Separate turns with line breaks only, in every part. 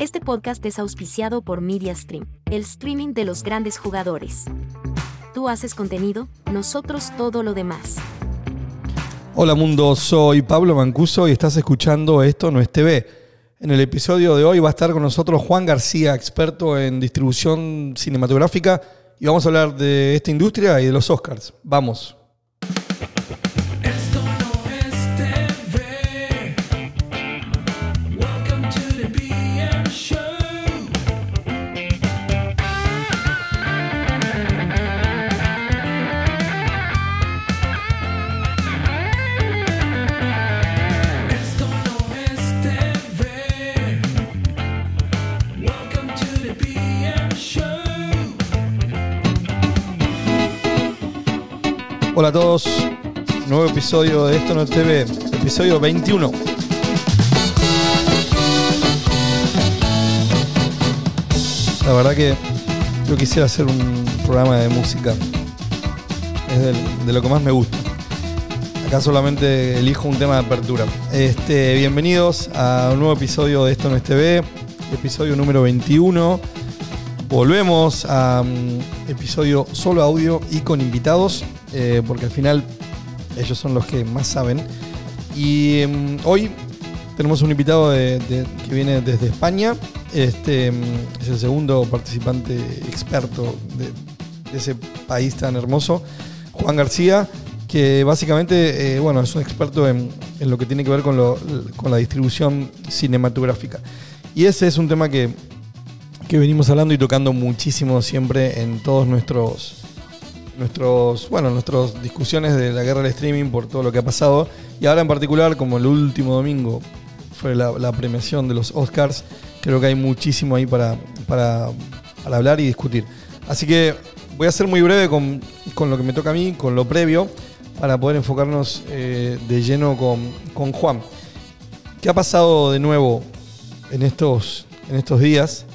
Este podcast es auspiciado por MediaStream, el streaming de los grandes jugadores. Tú haces contenido, nosotros todo lo demás.
Hola mundo, soy Pablo Mancuso y estás escuchando Esto no es TV. En el episodio de hoy va a estar con nosotros Juan García, experto en distribución cinematográfica, y vamos a hablar de esta industria y de los Oscars. Vamos. Hola a todos, nuevo episodio de Esto no es TV, episodio 21. La verdad que yo quisiera hacer un programa de música. Es de lo que más me gusta. Acá solamente elijo un tema de apertura. Este, bienvenidos a un nuevo episodio de Esto no es TV, episodio número 21. Volvemos a mm, episodio solo audio y con invitados, eh, porque al final ellos son los que más saben. Y mm, hoy tenemos un invitado de- que viene desde España. Este mm, es el segundo participante experto de, ese país tan hermoso, Juan García, que básicamente eh, bueno, es un experto en, en lo que tiene que ver con, con la distribución cinematográfica. Y ese es un tema que, que venimos hablando y tocando muchísimo siempre en todos nuestros nuestros bueno nuestras discusiones de la guerra del streaming por todo lo que ha pasado. Y ahora en particular como el último domingo fue la, premiación de los Oscars creo que hay muchísimo ahí para, para, para hablar y discutir. Así que voy a ser muy breve con, con lo que me toca a mí con lo previo para poder enfocarnos eh, de lleno con, con Juan. ¿qué ha pasado de nuevo en estos, en estos días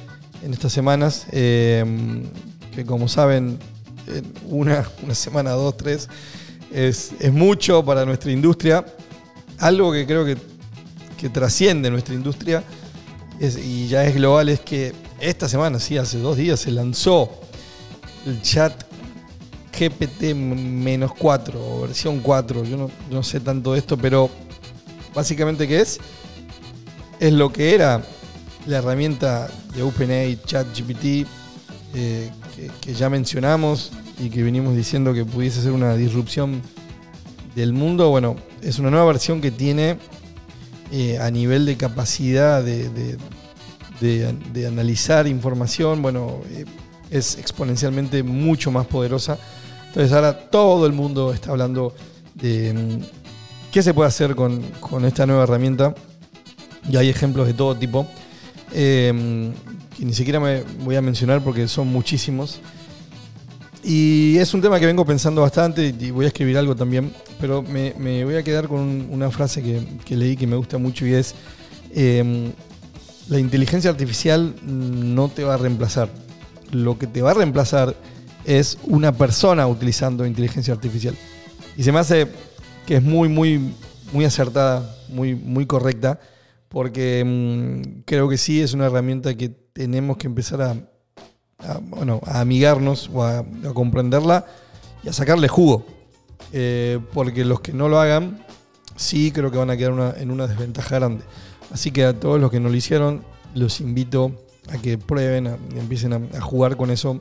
en estas semanas, eh, que como saben, una, una semana, dos, tres, es, es mucho para nuestra industria. Algo que creo que, que trasciende nuestra industria y ya es global es que esta semana, sí, hace dos días, se lanzó el chat GPT-4 o versión 4. Yo no, no sé tanto de esto, pero básicamente, ¿qué es? Es lo que era la herramienta de OpenAI ChatGPT eh, que, ya mencionamos y que venimos diciendo que pudiese ser una disrupción del mundo, bueno, es una nueva versión que tiene eh, a nivel de capacidad de- de analizar información, bueno, eh, es exponencialmente mucho más poderosa. Entonces ahora todo el mundo está hablando de mm, qué se puede hacer con, con esta nueva herramienta. Y hay ejemplos de todo tipo eh, que ni siquiera me voy a mencionar porque son muchísimos. Y es un tema que vengo pensando bastante y voy a escribir algo también, pero me, voy a quedar con un- una frase que, leí que me gusta mucho y es, eh, la inteligencia artificial no te va a reemplazar. Lo que te va a reemplazar es una persona utilizando inteligencia artificial. Y se me hace que es muy, muy, muy acertada, muy, muy correcta, porque mm, creo que sí es una herramienta que tenemos que empezar a, bueno, a amigarnos o a, comprenderla y a sacarle jugo. Eh, porque los que no lo hagan, sí creo que van a quedar en una desventaja grande. Así que a todos los que no lo hicieron, los invito a que prueben, a, empiecen a, jugar con eso.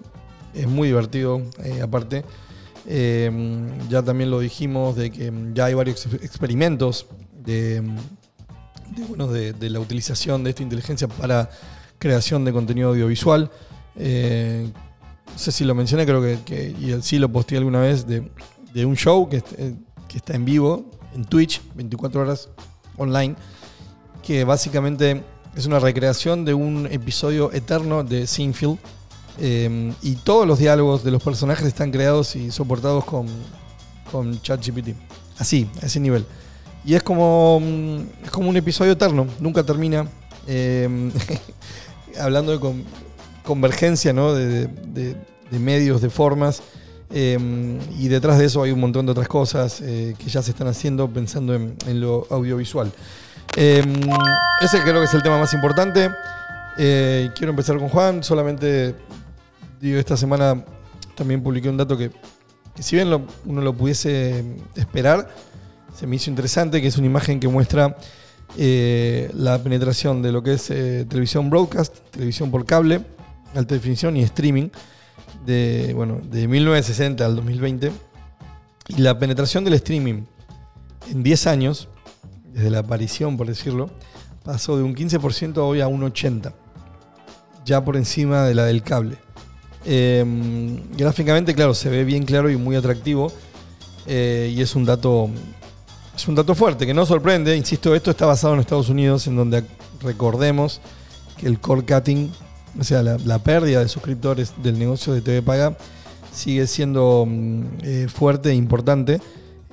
Es muy divertido, eh, aparte. Eh, ya también lo dijimos de que ya hay varios ex- experimentos de, bueno, de la utilización de esta inteligencia para creación de contenido audiovisual. No sé si lo mencioné, creo que, y sí lo posteé alguna vez, de, de un show que, eh, que está en vivo en Twitch, 24 horas online, que básicamente es una recreación de un episodio eterno de Seinfeld. eh, y todos los diálogos de los personajes están creados y soportados con, con ChatGPT. Así, a ese nivel. Y es como, mm, es como un episodio eterno, nunca termina. Eh, hablando de con- convergencia ¿no? de, medios, de formas. eh, y detrás de eso hay un montón de otras cosas eh, que ya se están haciendo pensando en, lo audiovisual. Eh, ese creo que es el tema más importante. Eh, quiero empezar con Juan. Solamente digo, esta semana también publiqué un dato que, que si bien uno lo pudiese esperar, se me hizo interesante, que es una imagen que muestra eh, la penetración de lo que es eh, televisión broadcast, televisión por cable, alta definición y streaming de, bueno, de 1960 al 2020. Y la penetración del streaming en 10 años, desde la aparición, por decirlo, pasó de un 15% hoy a un 80%, ya por encima de la del cable. Eh, gráficamente, claro, se ve bien claro y muy atractivo. eh, y es un dato. Es un dato fuerte que no sorprende. Insisto, esto está basado en Estados Unidos, en donde recordemos que el core cutting, o sea, la, pérdida de suscriptores del negocio de TV Paga, sigue siendo mm, eh, fuerte e importante.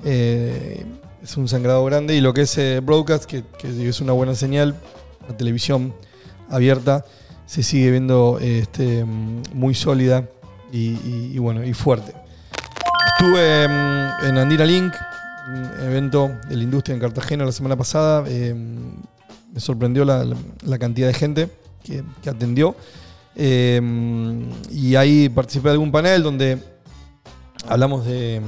Eh, es un sangrado grande. Y lo que es eh, broadcast, que, es una buena señal, la televisión abierta, se sigue viendo este, mm, muy sólida y, bueno, y fuerte. Estuve mm, en Andina Link, evento de la industria en Cartagena la semana pasada. eh, me sorprendió la, cantidad de gente que, atendió. Eh, y ahí participé de algún panel donde hablamos de,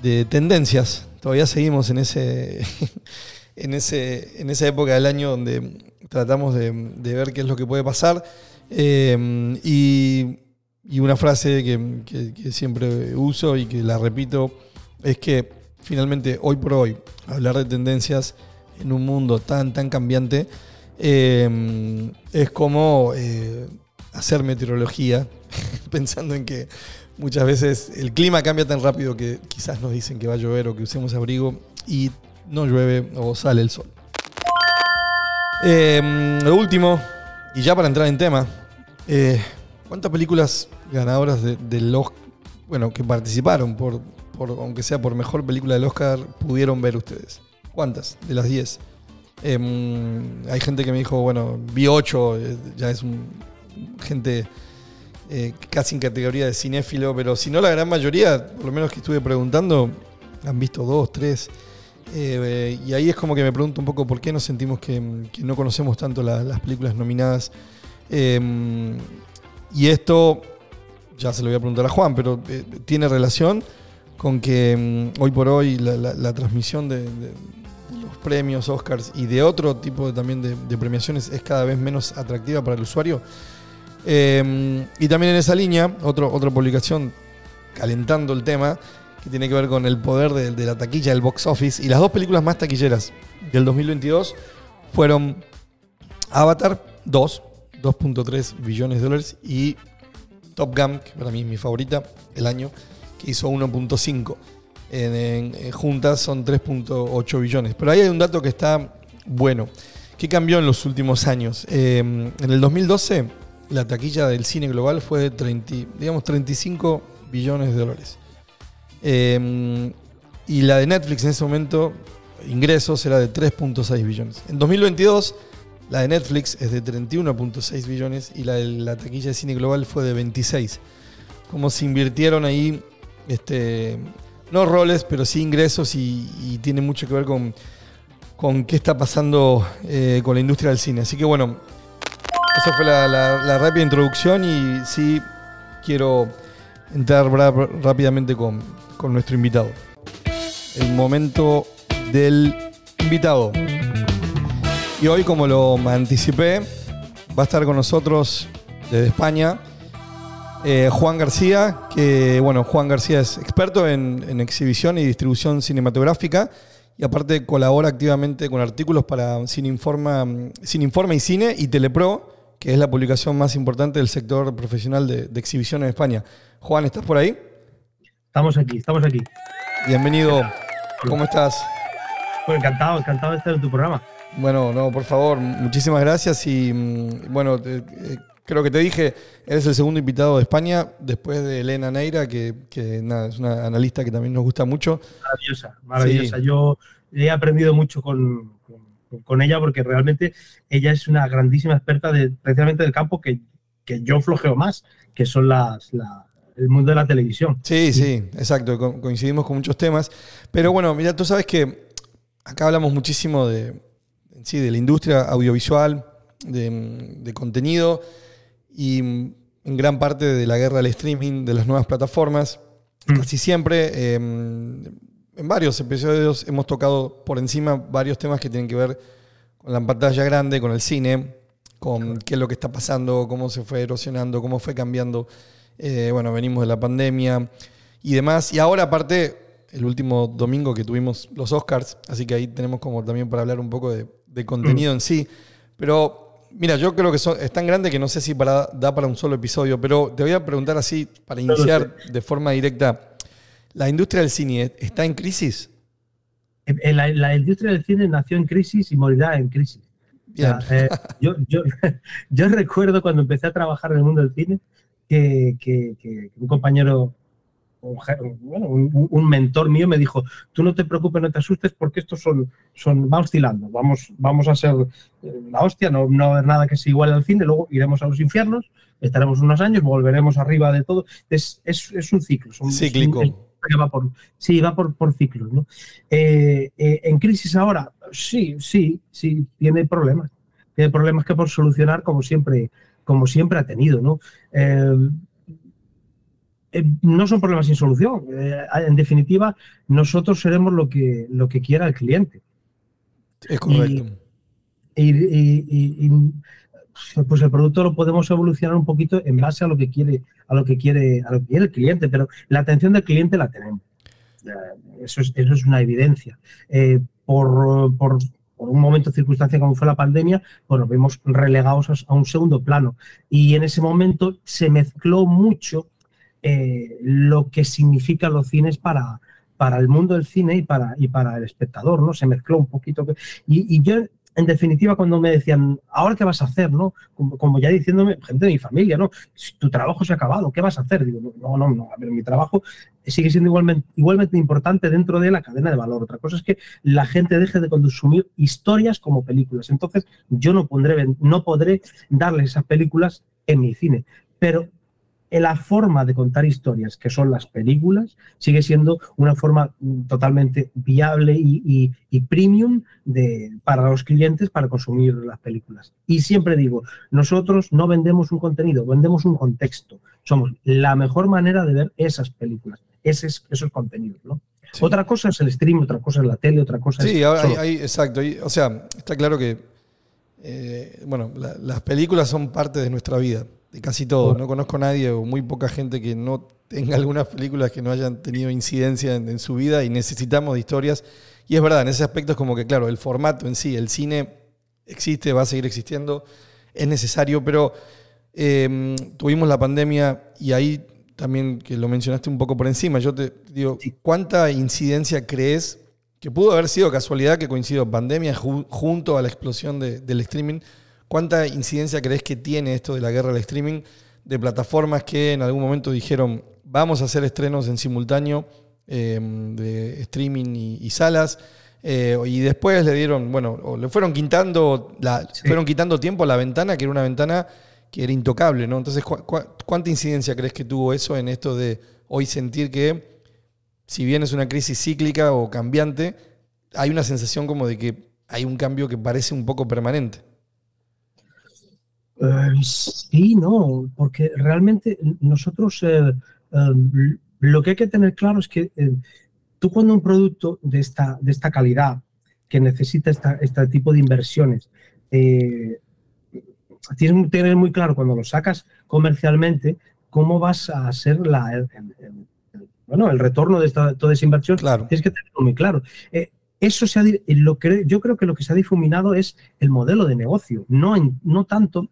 de tendencias. Todavía seguimos en ese, en ese, en esa época del año donde tratamos de, ver qué es lo que puede pasar. Eh, y, una frase que siempre uso y que la repito es que finalmente hoy por hoy hablar de tendencias en un mundo tan tan cambiante eh, es como eh, hacer meteorología pensando en que muchas veces el clima cambia tan rápido que quizás nos dicen que va a llover o que usemos abrigo y no llueve o sale el sol. Eh, lo último, y ya para entrar en tema, eh, ¿cuántas películas ganadoras de, Oscar, bueno, que participaron, por, aunque sea por mejor película del Oscar, pudieron ver ustedes? ¿Cuántas de las 10? Eh, hay gente que me dijo, bueno, vi 8, ya es un, gente eh, casi en categoría de cinéfilo, pero si no la gran mayoría, por lo menos que estuve preguntando, han visto dos, tres. Eh, y ahí es como que me pregunto un poco por qué nos sentimos que, no conocemos tanto la- las películas nominadas. Eh, y esto, ya se lo voy a preguntar a Juan, pero eh, tiene relación con que mm, hoy por hoy la, transmisión de, los premios Oscars y de otro tipo también de, premiaciones es cada vez menos atractiva para el usuario. Eh, y también en esa línea, otra publicación calentando el tema, que tiene que ver con el poder de, de la taquilla del box office. Y las dos películas más taquilleras del 2022 fueron Avatar 2, 2.3 billones de dólares, y Top Gun, que para mí es mi favorita, el año, que hizo 1.5. En, juntas son 3.8 billones. Pero ahí hay un dato que está bueno. ¿Qué cambió en los últimos años? Eh, en el 2012, la taquilla del cine global fue de 30, digamos, 35 billones de dólares. Eh, y la de Netflix en ese momento, ingresos, era de 3.6 billones. En 2022, la de Netflix es de 31.6 billones y la de la taquilla de cine global fue de 26. Como se invirtieron ahí, este, no roles, pero sí ingresos y, tiene mucho que ver con, con qué está pasando eh, con la industria del cine. Así que bueno, esa fue la, rápida introducción y sí quiero entrar rápidamente con, con nuestro invitado. El momento del invitado. Y hoy, como lo anticipé, va a estar con nosotros desde España eh, Juan García, que bueno, Juan García es experto en, en exhibición y distribución cinematográfica y aparte colabora activamente con artículos para Cine Informa, Informe y Cine y Telepro, que es la publicación más importante del sector profesional de, de exhibición en España. Juan, ¿estás por ahí?
Estamos aquí, estamos aquí.
Bienvenido. ¿Cómo estás?
Pues encantado, encantado de estar en tu programa.
Bueno, no, por favor, muchísimas gracias y mm, bueno, te- eh, creo que te dije, eres el segundo invitado de España después de Elena Neira, que, que, nada, es una analista que también nos gusta mucho.
Maravillosa, maravillosa.
Sí.
Yo he aprendido mucho con, con- con ella porque realmente ella es una grandísima experta de, precisamente del campo que, que yo flojeo más, que son las, la- el mundo de la televisión.
Sí, sí, exacto, co- coincidimos con muchos temas. Pero bueno, mira, tú sabes que acá hablamos muchísimo de, sí, de la industria audiovisual, de, de contenido y mm, en gran parte de la guerra del streaming, de las nuevas plataformas.
Mm.
Casi siempre, eh, en varios episodios hemos tocado por encima varios temas que tienen que ver con la pantalla grande, con el cine, con qué es lo que está pasando, cómo se fue erosionando, cómo fue cambiando. Eh, bueno, venimos de la pandemia y demás. Y ahora, aparte, el último domingo que tuvimos los Oscars, así que ahí tenemos como también para hablar un poco de, de contenido en sí. Pero, mira, yo creo que son- es tan grande que no sé si para, da para un solo episodio, pero te voy a preguntar así, para iniciar de forma directa, ¿la industria del cine está en crisis?
La, la industria del cine nació en crisis y morirá en crisis. O sea,
Bien.
eh, yo, yo, yo recuerdo cuando empecé a trabajar en el mundo del cine que, que- que un compañero, un, bueno, un- un mentor mío me dijo, tú no te preocupes, no te asustes porque estos son, son va oscilando, vamos, vamos a ser eh, la hostia, no, no va a haber nada que sea igual al cine, luego iremos a los infiernos, estaremos unos años, volveremos arriba de todo. Es, es, es un ciclo. es es
Cíclico.
que va por, sí, va por, por ciclos. ¿no? Eh, eh, en crisis ahora, sí, sí, sí, tiene problemas. Tiene problemas que por solucionar, como siempre, como siempre ha tenido. ¿no? Eh, eh, no son problemas sin solución. Eh, en definitiva, nosotros seremos lo que, lo que quiera el cliente.
Es correcto.
Y, y- y- y, pues el producto lo podemos evolucionar un poquito en base a lo que quiere, a lo que quiere, a lo que quiere el cliente, pero la atención del cliente la tenemos. Eh, Eso es, eso es una evidencia. Eh, por, por- por un momento circunstancia como fue la pandemia, pues nos vimos relegados a, a un segundo plano. Y en ese momento se mezcló mucho eh, lo que significan los cines para, para el mundo del cine y para, y para el espectador, ¿no? Se mezcló un poquito. Y, yo, en definitiva, cuando me decían, ¿ahora qué vas a hacer? ¿no? Como, como ya diciéndome, gente de mi familia, ¿no? Tu trabajo se ha acabado, ¿qué vas a hacer? Digo, no, no, no, a ver, mi trabajo sigue siendo igualmente, igualmente importante dentro de la cadena de valor. Otra cosa es que la gente deje de consumir historias como películas. Entonces, yo no, pondré, no podré darle esas películas en mi cine. Pero la forma de contar historias, que son las películas, sigue siendo una forma mm, totalmente viable y, y- y premium de, para los clientes para consumir las películas. Y siempre digo, nosotros no vendemos un contenido, vendemos un contexto. Somos la mejor manera de ver esas películas, esos, esos contenidos. ¿no?
Sí.
Otra cosa es el stream, otra cosa es la tele, otra cosa es...
Sí, hay, exacto. y, o sea, está claro que, eh, bueno, la- las películas son parte de nuestra vida, de casi todo. No conozco a nadie o muy poca gente que no tenga algunas películas que no hayan tenido incidencia en, en su vida y necesitamos de historias. Y es verdad, en ese aspecto es como que, claro, el formato en sí, el cine existe, va a seguir existiendo, es necesario, pero eh, tuvimos la pandemia y ahí también que lo mencionaste un poco por encima, yo te digo, ¿cuánta incidencia crees que pudo haber sido casualidad que coincidió pandemia ju- junto a la explosión de- del streaming? ¿Cuánta incidencia crees que tiene esto de la guerra del streaming de plataformas que en algún momento dijeron vamos a hacer estrenos en simultáneo eh, de streaming y, y salas? eh, y después le dieron, bueno, o le fueron quitando, la,
Sí.
fueron quitando tiempo a la ventana, que era una ventana que era intocable, ¿no? Entonces, ¿cu- cu- ¿cuánta incidencia crees que tuvo eso en esto de hoy sentir que, si bien es una crisis cíclica o cambiante, hay una sensación como de que hay un cambio que parece un poco permanente?
Eh, sí, no, porque realmente nosotros eh, eh, lo que hay que tener claro es que eh, tú cuando un producto de esta, de esta calidad, que necesita esta- este tipo de inversiones, eh, tienes que tener muy claro cuando lo sacas comercialmente cómo vas a hacer la, el- el- el- bueno, el retorno de esta, toda esa inversión
Claro.
Tienes que tenerlo muy claro. Eso se ha, lo que, yo creo que lo que se ha difuminado es el modelo de negocio, no, en- no tanto,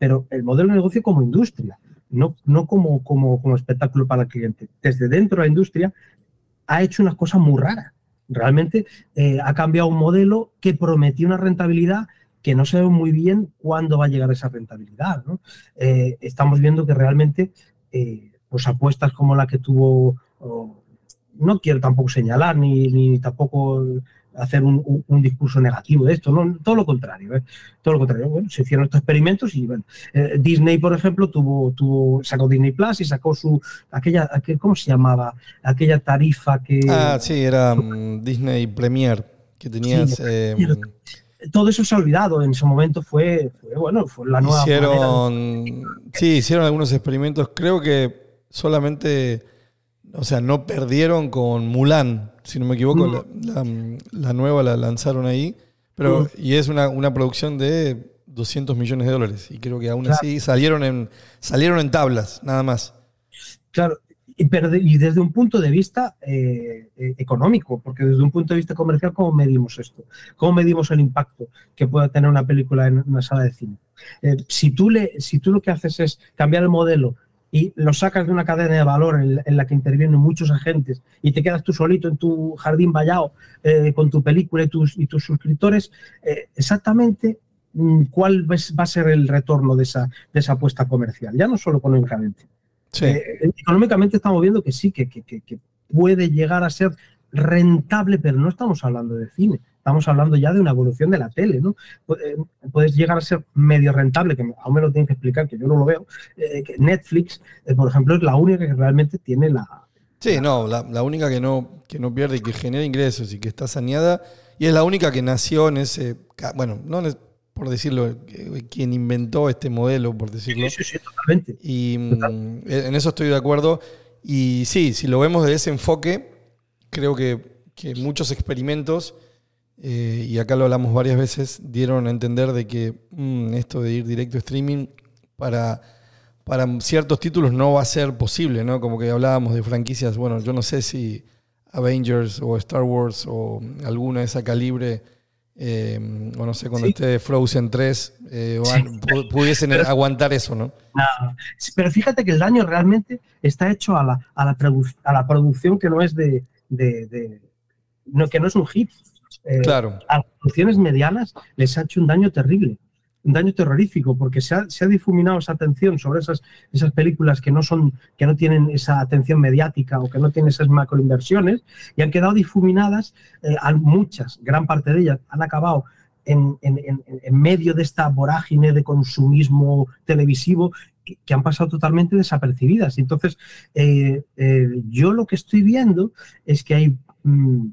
pero el modelo de negocio como industria, no, no como, como, como espectáculo para el cliente. Desde dentro de la industria ha hecho una cosa muy rara. Realmente eh, ha cambiado un modelo que prometía una rentabilidad que no ve muy bien cuándo va a llegar esa rentabilidad. Eh, estamos viendo que realmente eh, pues apuestas como la que tuvo, no quiero tampoco señalar ni, ni tampoco hacer un, un- un discurso negativo de esto, no, todo lo contrario, ¿eh? todo lo contrario. Bueno, se hicieron estos experimentos y bueno, eh, Disney, por ejemplo, tuvo, tuvo, sacó Disney Plus y sacó su, aquella, aquel, ¿cómo se llamaba? Aquella tarifa que...
Ah, sí, era mm, Disney Premier, que tenías...
Sí,
eh,
todo eso se ha olvidado. En ese momento fue, fue, bueno, fue la nueva manera de-
Hicieron, sí, hicieron algunos experimentos. Creo que solamente, o sea, no perdieron con Mulan, si no me equivoco.
Mm.
La, la- la nueva la lanzaron ahí. Pero,
Mm.
y es una, una producción de 200 millones de dólares. Y creo que aún
Claro.
así salieron en, salieron en tablas, nada más.
Claro, y, pero de- y desde un punto de vista eh, eh, económico, porque desde un punto de vista comercial, ¿cómo medimos esto? ¿Cómo medimos el impacto que puede tener una película en una sala de cine? Eh, si, tú le, si tú lo que haces es cambiar el modelo y lo sacas de una cadena de valor en, en la que intervienen muchos agentes y te quedas tú solito en tu jardín vallado eh, con tu película y tus, y tus suscriptores, eh, exactamente mm, cuál va a ser el retorno de esa, de esa apuesta comercial, ya no solo económicamente.
Sí.
Eh, económicamente estamos viendo que sí, que- que- que puede llegar a ser rentable, pero no estamos hablando de cine, estamos hablando ya de una evolución de la tele, ¿no? Eh, Puedes llegar a ser medio rentable, que aún me lo tienen que explicar, que yo no lo veo, eh, que Netflix, eh, por ejemplo, es la única que realmente tiene la...
Sí, no, la, la única que no, que no pierde y que genera ingresos y que está saneada, y es la única que nació en ese, bueno, no por decirlo, que- quien inventó este modelo, por decirlo.
Sí, sí, totalmente.
Y mm, en eso estoy de acuerdo. Y sí, si lo vemos de ese enfoque, creo que, que muchos experimentos, eh, y acá lo hablamos varias veces, dieron a entender de que mm, esto de ir directo a streaming para, para ciertos títulos no va a ser posible, ¿no? Como que hablábamos de franquicias, bueno, yo no sé si Avengers o Star Wars o alguna de esa calibre, eh, o no sé, cuando
Sí.
esté Frozen 3, eh, van- pudiesen
Pero-
aguantar eso, ¿no?
Nada. Pero fíjate que el daño realmente está hecho a la, a la, produ- a la producción que no es de, de- de- no, que no es un hit. Eh,
Claro.
a las producciones medianas les ha hecho un daño terrible, un daño terrorífico, porque se ha, se ha difuminado esa atención sobre esas, esas películas que no son, que no tienen esa atención mediática o que no tienen esas macroinversiones y han quedado difuminadas, eh, a muchas, gran parte de ellas han acabado en, en- en- en medio de esta vorágine de consumismo televisivo que, que han pasado totalmente desapercibidas. Entonces, eh, eh, yo lo que estoy viendo es que hay mm,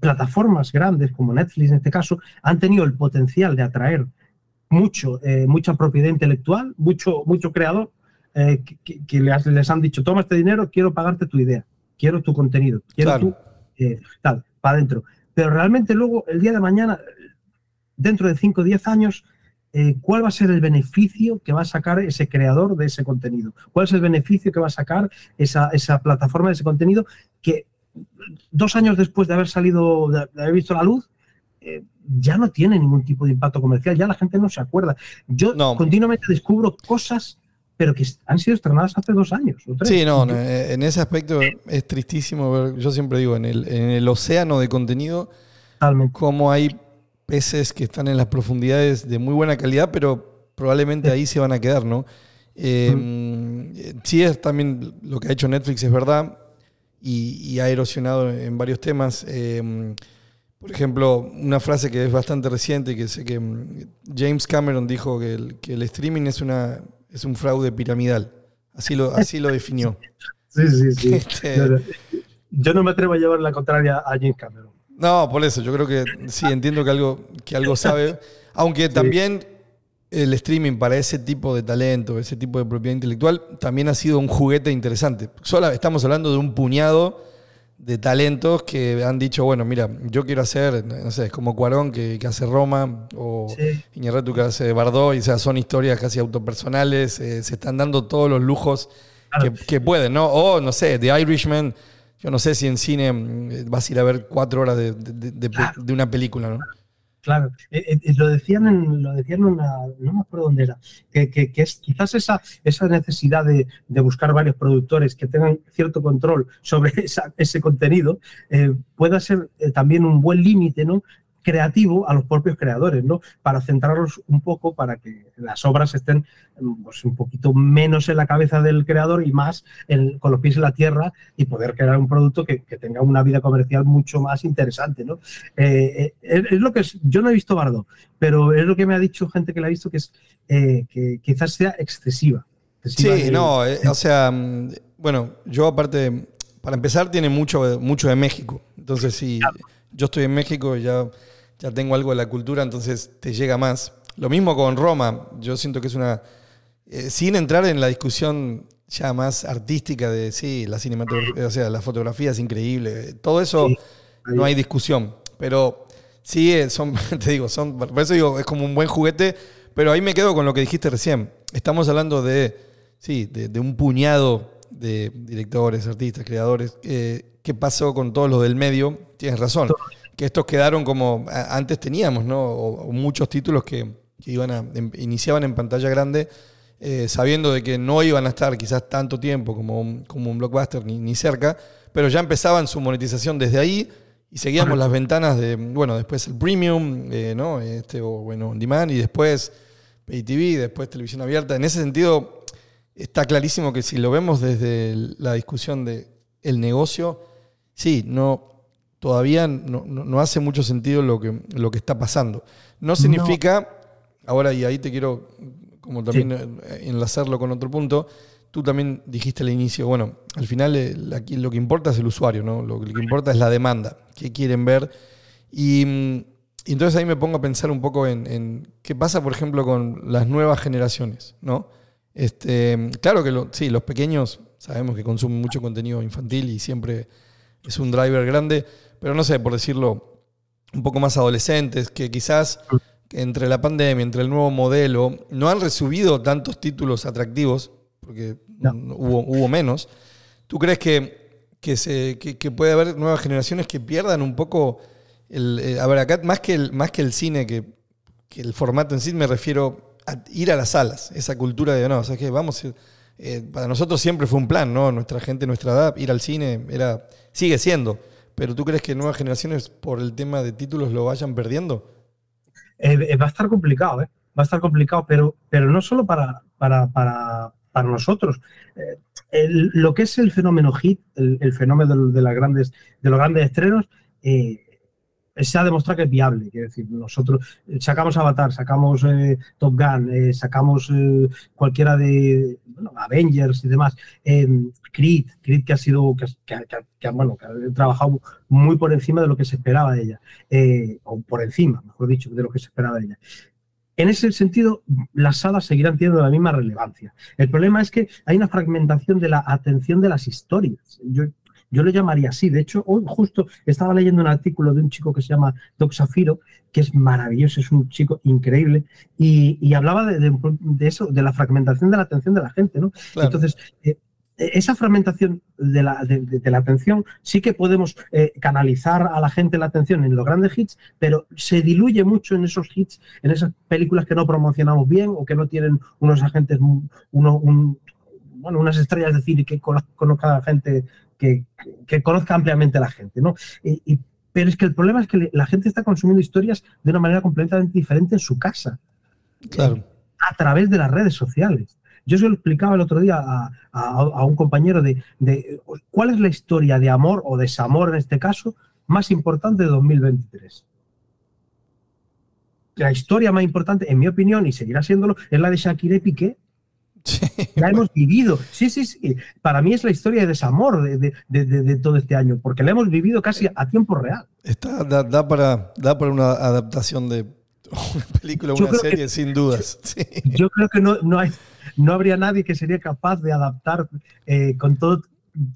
plataformas grandes como Netflix en este caso han tenido el potencial de atraer mucho, eh, mucha propiedad intelectual, mucho, mucho creador eh, que, que- que les, les han dicho, toma este dinero, quiero pagarte tu idea, quiero tu contenido, quiero
Claro.
tu eh, tal, para adentro. Pero realmente luego, el día de mañana, dentro de 5 o 10 años, eh, ¿cuál va a ser el beneficio que va a sacar ese creador de ese contenido? ¿Cuál es el beneficio que va a sacar esa, esa plataforma de ese contenido que dos años después de haber salido, de, de haber visto la luz, eh, ya no tiene ningún tipo de impacto comercial, ya la gente no se acuerda. Yo
No.
continuamente descubro cosas, pero que han sido estrenadas hace dos años o tres.
Sí, no, no, eh, en ese aspecto es tristísimo ver, yo siempre digo, en el, en el océano de contenido,
Totalmente.
cómo hay peces que están en las profundidades de muy buena calidad, pero probablemente ahí se van a quedar, ¿no? Eh, Sí, es también lo que ha hecho Netflix, es verdad, y, y ha erosionado en varios temas. Eh, por ejemplo, una frase que es bastante reciente, que sé que mm, James Cameron dijo que el, que el streaming es, una, es un fraude piramidal. Así lo, así lo definió.
Sí, sí, sí.
Este-
Yo no- Yo no me atrevo a llevar la contraria a James Cameron.
No, por eso, yo creo que sí, entiendo que algo, que algo sabe. Aunque también el streaming para ese tipo de talento, ese tipo de propiedad intelectual, también ha sido un juguete interesante. Solo estamos hablando de un puñado de talentos que han dicho, bueno, mira, yo quiero hacer, no sé, es como Cuarón que, que hace Roma, o
Sí.
Que hace Bardot, y o sea, son historias casi autopersonales, eh, se están dando todos los lujos
Claro.
que, que pueden, ¿no? O, no sé, The Irishman, yo no sé si en cine mm, vas a ir a ver cuatro horas de, de- de-
Claro.
de una película, ¿no?
Claro, Eh, eh, eh, lo decían en, lo decían en una, no me acuerdo dónde era, que, que- que es quizás esa, esa necesidad de, de buscar varios productores que tengan cierto control sobre esa- ese contenido, eh, pueda ser también un buen límite, ¿no? Creativo a los propios creadores, ¿no? Para centrarlos un poco, para que las obras estén mm, pues, un poquito menos en la cabeza del creador y más en- con los pies en la tierra y poder crear un producto que, que tenga una vida comercial mucho más interesante, ¿no? Eh, eh, es, es lo que es- yo no he visto Bardo, pero es lo que me ha dicho gente que la ha visto que es eh, que quizás sea excesiva. excesiva
Sí,
de-
no, eh, o sea, mm, bueno, yo aparte, para empezar, tiene mucho, mucho de México. Entonces, sí, yo estoy en México y ya, ya tengo algo de la cultura, entonces te llega más. Lo mismo con Roma, yo siento que es una... eh, sin entrar en la discusión ya más artística de, sí, la cinematografía, o sea, la fotografía es increíble, todo eso
Sí.
no hay discusión, pero sí, eh, son, te digo, son, por eso digo, es como un buen juguete, pero ahí me quedo con lo que dijiste recién. Estamos hablando de, sí, de, de un puñado de directores, artistas, creadores. eh, ¿Qué pasó con todos los del medio? Tienes razón, que estos quedaron como antes teníamos, ¿no? O, o muchos títulos que, que iban a, em- iniciaban en pantalla grande, eh, sabiendo de que no iban a estar quizás tanto tiempo como un, como un blockbuster ni, ni cerca, pero ya empezaban su monetización desde ahí y seguíamos las ventanas de, bueno, después el premium, eh, ¿no? Este, o bueno, on demand y después pay TV, después televisión abierta. En ese sentido, está clarísimo que si lo vemos desde la discusión de el negocio, sí, no, todavía no, no- hace mucho sentido lo que, lo que está pasando. No significa, ahora y ahí te quiero como también eh, enlazarlo con otro punto, tú también dijiste al inicio, bueno, al final eh, lo que importa es el usuario, ¿no? Lo que importa es la demanda, qué quieren ver. Y, mm, y entonces ahí me pongo a pensar un poco en, en qué pasa, por ejemplo, con las nuevas generaciones, ¿no? Este, claro que lo- sí, los pequeños sabemos que consumen mucho contenido infantil y siempre es un driver grande, pero no sé, por decirlo, un poco más adolescentes, que quizás entre la pandemia, entre el nuevo modelo, no han recibido tantos títulos atractivos, porque
No.
hubo, hubo menos. ¿Tú crees que, que, se, que, que puede haber nuevas generaciones que pierdan un poco el... eh, a ver, acá más que el, más que el cine, que, que el formato en sí, me refiero a ir a las salas, esa cultura de, no, o sea, que vamos, eh, para nosotros siempre fue un plan, ¿no? Nuestra gente, nuestra edad, ir al cine era, sigue siendo. Pero ¿tú crees que nuevas generaciones por el tema de títulos lo vayan perdiendo?
Eh, eh, va a estar complicado, ¿eh? Va a estar complicado, pero, pero no solo para, para, para, para nosotros. Eh, lo que es el fenómeno hit, el, fenómeno de, las grandes, de los grandes estrenos, se ha demostrado que es viable. Quiero decir, nosotros eh, sacamos Avatar, sacamos eh, Top Gun, eh, sacamos eh, cualquiera de Avengers y demás. eh, Creed, Creed que ha sido, que, que- bueno, que ha trabajado muy por encima de lo que se esperaba de ella o por encima, mejor dicho, de lo que se esperaba de ella. En ese sentido, las salas seguirán teniendo la misma relevancia. El problema es que hay una fragmentación de la atención de las historias. Yo lo llamaría así. De hecho, hoy justo estaba leyendo un artículo de un chico que se llama Doc Safiro, que es maravilloso, es un chico increíble, y, y hablaba de, de- de eso, de la fragmentación de la atención de la gente. ¿no?
Claro.
Entonces, eh, esa fragmentación de la, de- la atención sí que podemos eh, canalizar a la gente la atención en los grandes hits, pero se diluye mucho en esos hits, en esas películas que no promocionamos bien o que no tienen unos agentes, uno- un- bueno, unas estrellas de cine que cono- conozca a la gente, que, que conozca ampliamente la gente. ¿no? Y- y- pero es que el problema es que la gente está consumiendo historias de una manera completamente diferente en su casa
Claro.
a través de las redes sociales. Yo se lo explicaba el otro día a, a- a un compañero de, de cuál es la historia de amor o desamor en este caso más importante de 2023. La historia más importante, en mi opinión, y seguirá siéndolo, es la de Shakira y Piqué. La hemos vivido. Sí, sí, sí. Para mí es la historia de desamor de, de- de- de- de todo este año, porque la hemos vivido casi a tiempo real.
Está, da, da para, da para una adaptación de una película una
que-
serie, sin dudas. Sí.
Yo creo que no, no, hay, no habría nadie que sería capaz de adaptar eh, con todo,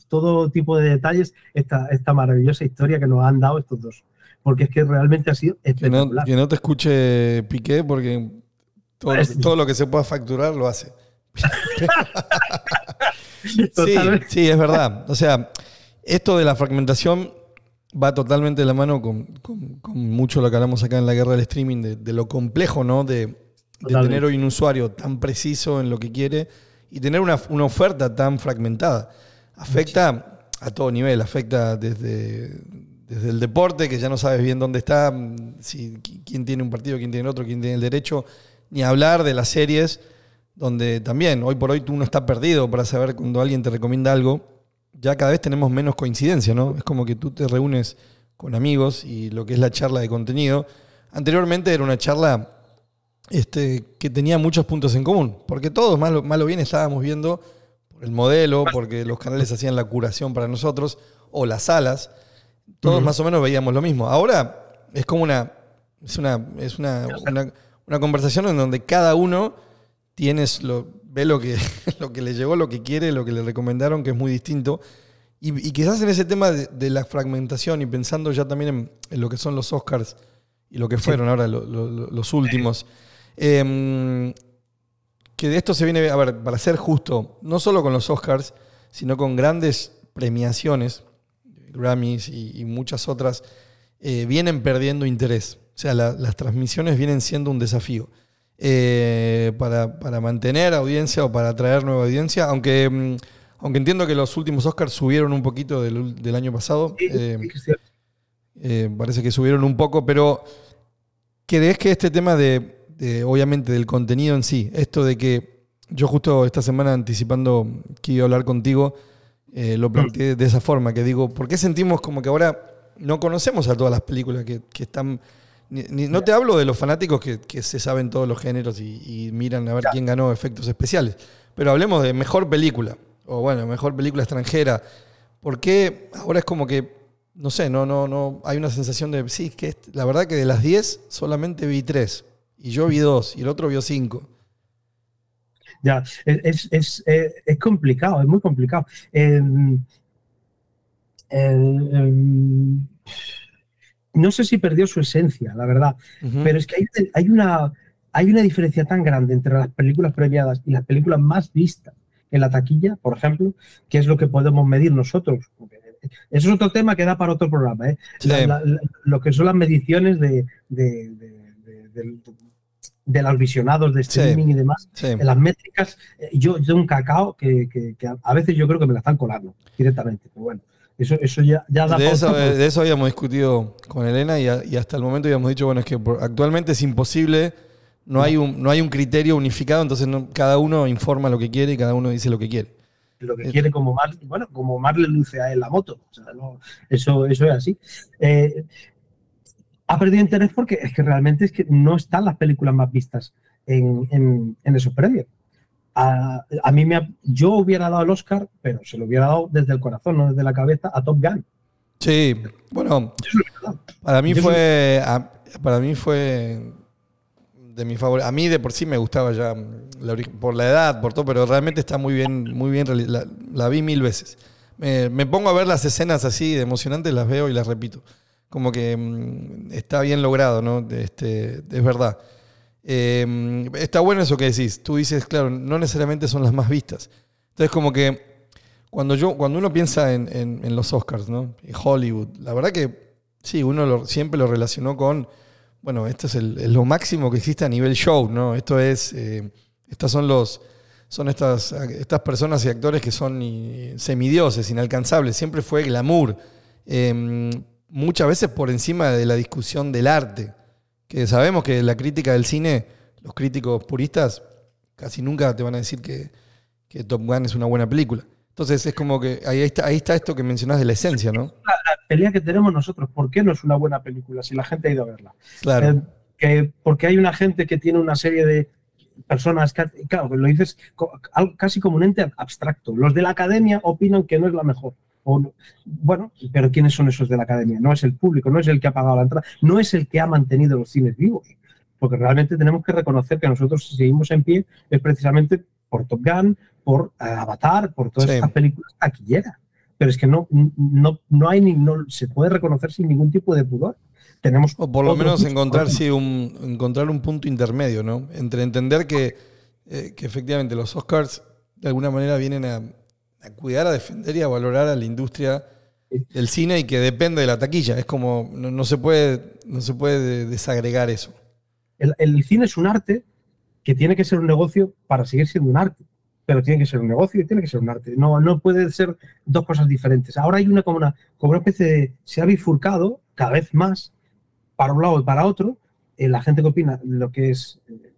todo tipo de detalles esta, esta maravillosa historia que nos han dado estos dos. Porque es que realmente ha sido
Que no,
espectacular.
que no te escuche Piqué porque todo, lo,
Es-
todo lo que se pueda facturar lo hace. Sí, sí, es verdad. O sea, esto de la fragmentación va totalmente de la mano con, con- con mucho lo que hablamos acá en la guerra del streaming, de, de lo complejo, ¿no? De, tener hoy un usuario tan preciso en lo que quiere y tener una, una oferta tan fragmentada. Afecta a todo nivel, afecta desde, desde el deporte, que ya no sabes bien dónde está, si, qui- quién tiene un partido, quién tiene otro, quién tiene el derecho, ni hablar de las series, donde también hoy por hoy tú no estás perdido para saber cuando alguien te recomienda algo. Ya cada vez tenemos menos coincidencia, ¿no? Es como que tú te reúnes con amigos y lo que es la charla de contenido. Anteriormente era una charla este, que tenía muchos puntos en común, porque todos, mal, o- mal o bien, estábamos viendo por el modelo, porque los canales hacían la curación para nosotros, o las salas, todos más o menos veíamos lo mismo. Ahora es como una, Es una, es una, una- una conversación en donde cada uno tienes lo, ve lo que, lo que le llegó, lo que quiere, lo que le recomendaron, que es muy distinto. Y, y quizás en ese tema de, de la fragmentación y pensando ya también en, en lo que son los Oscars y lo que fueron ahora lo- lo- lo- los últimos. em, que de esto se viene, a ver, para ser justo, no solo con los Oscars, sino con grandes premiaciones, Grammys y, y muchas otras, eh, vienen perdiendo interés. O sea, la- las transmisiones vienen siendo un desafío eh, para, para mantener audiencia o para atraer nueva audiencia, aunque, mm, aunque entiendo que los últimos Oscars subieron un poquito del, del año pasado.
Sí,
eh,
sí
eh, parece que subieron un poco, pero ¿crees que este tema de, de, obviamente, del contenido en sí, esto de que yo justo esta semana anticipando que iba a hablar contigo, lo planteé de esa forma, que digo, ¿por qué sentimos como que ahora no conocemos a todas las películas que, que están... ni- ni- no te hablo de los fanáticos que, que se saben todos los géneros y, y miran a ver quién ganó efectos especiales, pero hablemos de mejor película, o bueno, mejor película extranjera. ¿Por qué ahora es como que no sé, no, no, no. Hay una sensación de. Sí, que la verdad que de las 10 solamente vi 3. Y yo vi 2 y el otro vio 5.
Ya, es, es, es, eh, es complicado, es muy complicado. Em, no sé si perdió su esencia, la verdad, pero es que hay, hay una, hay una diferencia tan grande entre las películas premiadas y las películas más vistas en la taquilla, por ejemplo, que es lo que podemos medir nosotros. Eso es otro tema que da para otro programa, ¿eh?
Sí.
La- la- la- lo que son las mediciones de, de, de- de- de- de los visionados de
Sí.
streaming y demás
Sí.
en las métricas, eh, yo yo un cacao que, que- que a veces yo creo que me la están colando directamente. Pero bueno, eso, eso ya, ya da
De eso,
para-
de eso habíamos discutido con Elena y, a- y hasta el momento habíamos dicho, bueno, es que actualmente es imposible, no hay un, no hay un criterio unificado, entonces no- cada uno informa lo que quiere y cada uno dice lo que quiere.
lo que
Eh,
quiere como más, bueno, como más le luce a él la moto. O sea, no, eso, eso es así. Eh, ha perdido interés porque es que realmente es que no están las películas más vistas en, en- en esos premios. A, a mí me yo hubiera dado el Oscar, pero se lo hubiera dado desde el corazón, no desde la cabeza, a Top Gun.
Sí, bueno, para mí
Yo
fue. a- para mí fue de mi favor. A mí de por sí me gustaba ya la por la edad, por todo, pero realmente está muy bien, muy bien. La, la vi mil veces. Me, me pongo a ver las escenas así de emocionantes, las veo y las repito. Como que mm, está bien logrado, ¿no? Este, es verdad. Eh, está bueno eso que decís. Tú dices, claro, no necesariamente son las más vistas. Entonces, como que cuando yo, cuando uno piensa en, los Oscars, ¿no? En Hollywood, la verdad que sí, uno siempre lo relacionó con, bueno, esto es, lo máximo que existe a nivel show, ¿no? Esto es, eh, estas son los, son estas, estas personas y actores que son semidioses, inalcanzables. Siempre fue glamour. Eh, muchas veces por encima de la discusión del arte. Que sabemos que la crítica del cine, los críticos puristas, casi nunca te van a decir que, que Top Gun es una buena película. Entonces es como que ahí está, ahí está esto que mencionás de la esencia, ¿no?
La, la pelea que tenemos nosotros, ¿por qué no es una buena película si la gente ha ido a verla?
Claro.
Eh, que porque hay una gente que tiene una serie de personas, que, claro, lo dices casi como un ente abstracto. Los de la academia opinan que no es la mejor. O bueno, pero ¿quiénes son esos de la academia? No es el público, no es el que ha pagado la entrada, no es el que ha mantenido los cines vivos. Porque realmente tenemos que reconocer que nosotros si seguimos en pie es precisamente por Top Gun, por eh, Avatar, por todas
Sí.
estas películas taquilleras. Pero es que no, no, no hay ni, no se puede reconocer sin ningún tipo de pudor. Tenemos
O por lo menos encontrar, sí, un, encontrar un punto intermedio, ¿no? Entre entender que, eh, que efectivamente los Oscars de alguna manera vienen a, a cuidar, a defender y a valorar a la industria del cine y que depende de la taquilla. Es como, no, no se puede, no se puede desagregar eso.
El, el cine es un arte que tiene que ser un negocio para seguir siendo un arte. Pero tiene que ser un negocio y tiene que ser un arte. No, no puede ser dos cosas diferentes. Ahora hay una como una, como una especie de. Se ha bifurcado cada vez más para un lado y para otro. eh, la gente que opina lo que es. eh,